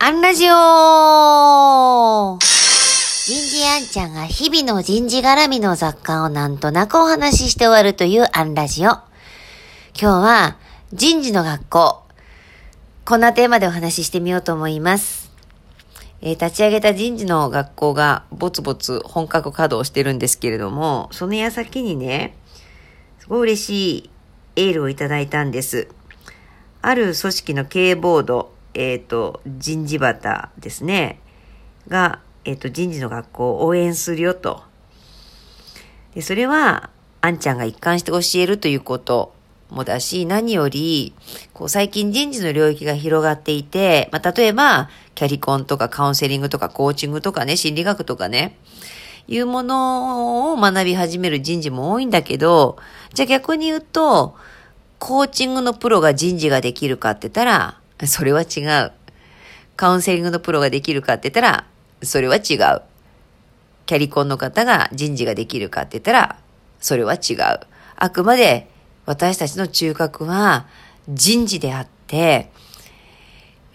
アンラジオ人事アンちゃんが日々の人事絡みの雑貨をなんとなくお話しして終わるというアンラジオ。今日は人事の学校。こんなテーマでお話ししてみようと思います。えー、立ち上げた人事の学校がぼつぼつ本格稼働してるんですけれども、その矢先にね、すごい嬉しいエールをいただいたんです。ある組織の経営ボード、えっ、ー、と、人事バタですね、が、えっ、ー、と、人事の学校を応援するよと。で、それは、あんちゃんが一貫して教えるということもだし、何より、こう、最近人事の領域が広がっていて、まあ、例えば、キャリコンとかカウンセリングとかコーチングとかね、心理学とかね、いうものを学び始める人事も多いんだけど、じゃあ逆に言うと、コーチングのプロが人事ができるかって言ったら、それは違う。カウンセリングのプロができるかって言ったら、それは違う。キャリコンの方が人事ができるかって言ったら、それは違う。あくまで私たちの中核は人事であって、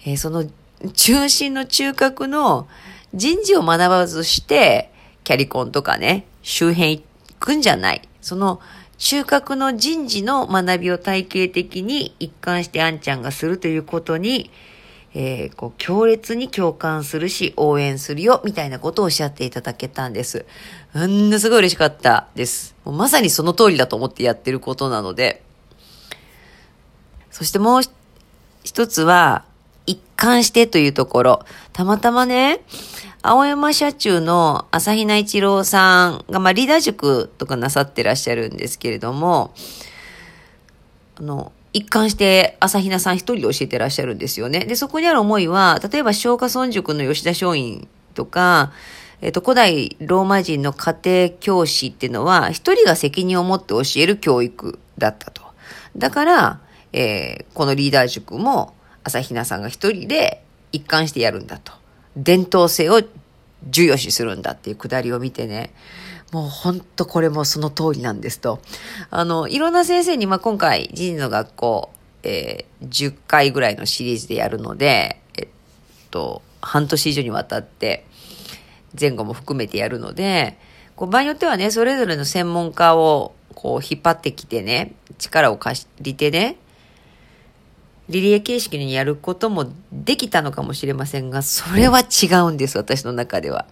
えー、その中心の中核の人事を学ばずして、キャリコンとかね、周辺行くんじゃない。その中核の人事の学びを体系的に一貫してあんちゃんがするということに、えー、こう、強烈に共感するし、応援するよ、みたいなことをおっしゃっていただけたんです。うんすごい嬉しかったです。もうまさにその通りだと思ってやってることなので。そしてもう一つは、一貫してというところ。たまたまね、青山社中の朝比奈一郎さんが、まあ、リーダー塾とかなさってらっしゃるんですけれども、あの、一貫して朝比奈さん一人で教えてらっしゃるんですよね。で、そこにある思いは、例えば松下村塾の吉田松陰とか、えっ、と、古代ローマ人の家庭教師っていうのは、一人が責任を持って教える教育だったと。だから、えー、このリーダー塾も朝比奈さんが一人で一貫してやるんだと。伝統性を重要視するんだっていうくだりを見てね、もうほんとこれもその通りなんですと。あの、いろんな先生に、まあ、今回、人事の学校、えー、10回ぐらいのシリーズでやるので、えっと、半年以上にわたって、前後も含めてやるので、こう場合によってはね、それぞれの専門家をこう引っ張ってきてね、力を貸りてね、リリエ形式にやることもできたのかもしれませんが、それは違うんです、私の中では。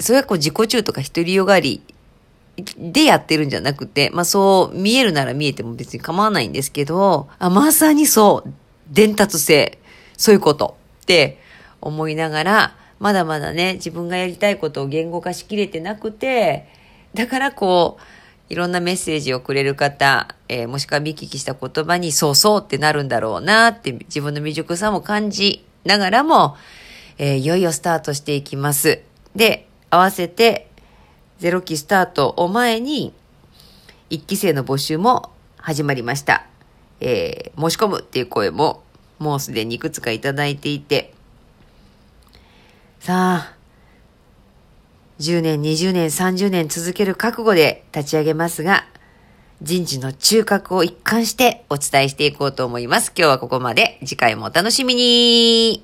それはこう自己中とか独りよがりでやってるんじゃなくて、まあそう見えるなら見えても別に構わないんですけど、あ、まさにそう、伝達性、そういうことって思いながら、まだまだね、自分がやりたいことを言語化しきれてなくて、だからこう、いろんなメッセージをくれる方、えー、もしくは見聞きした言葉にそうそうってなるんだろうなって自分の未熟さも感じながらも、えー、いよいよスタートしていきます。で、合わせてゼロ期スタートを前に一期生の募集も始まりました。えー、申し込むっていう声ももうすでにいくつかいただいていて、さあ、10年、20年、30年続ける覚悟で立ち上げますが、人事の中核を一貫してお伝えしていこうと思います。今日はここまで。次回もお楽しみに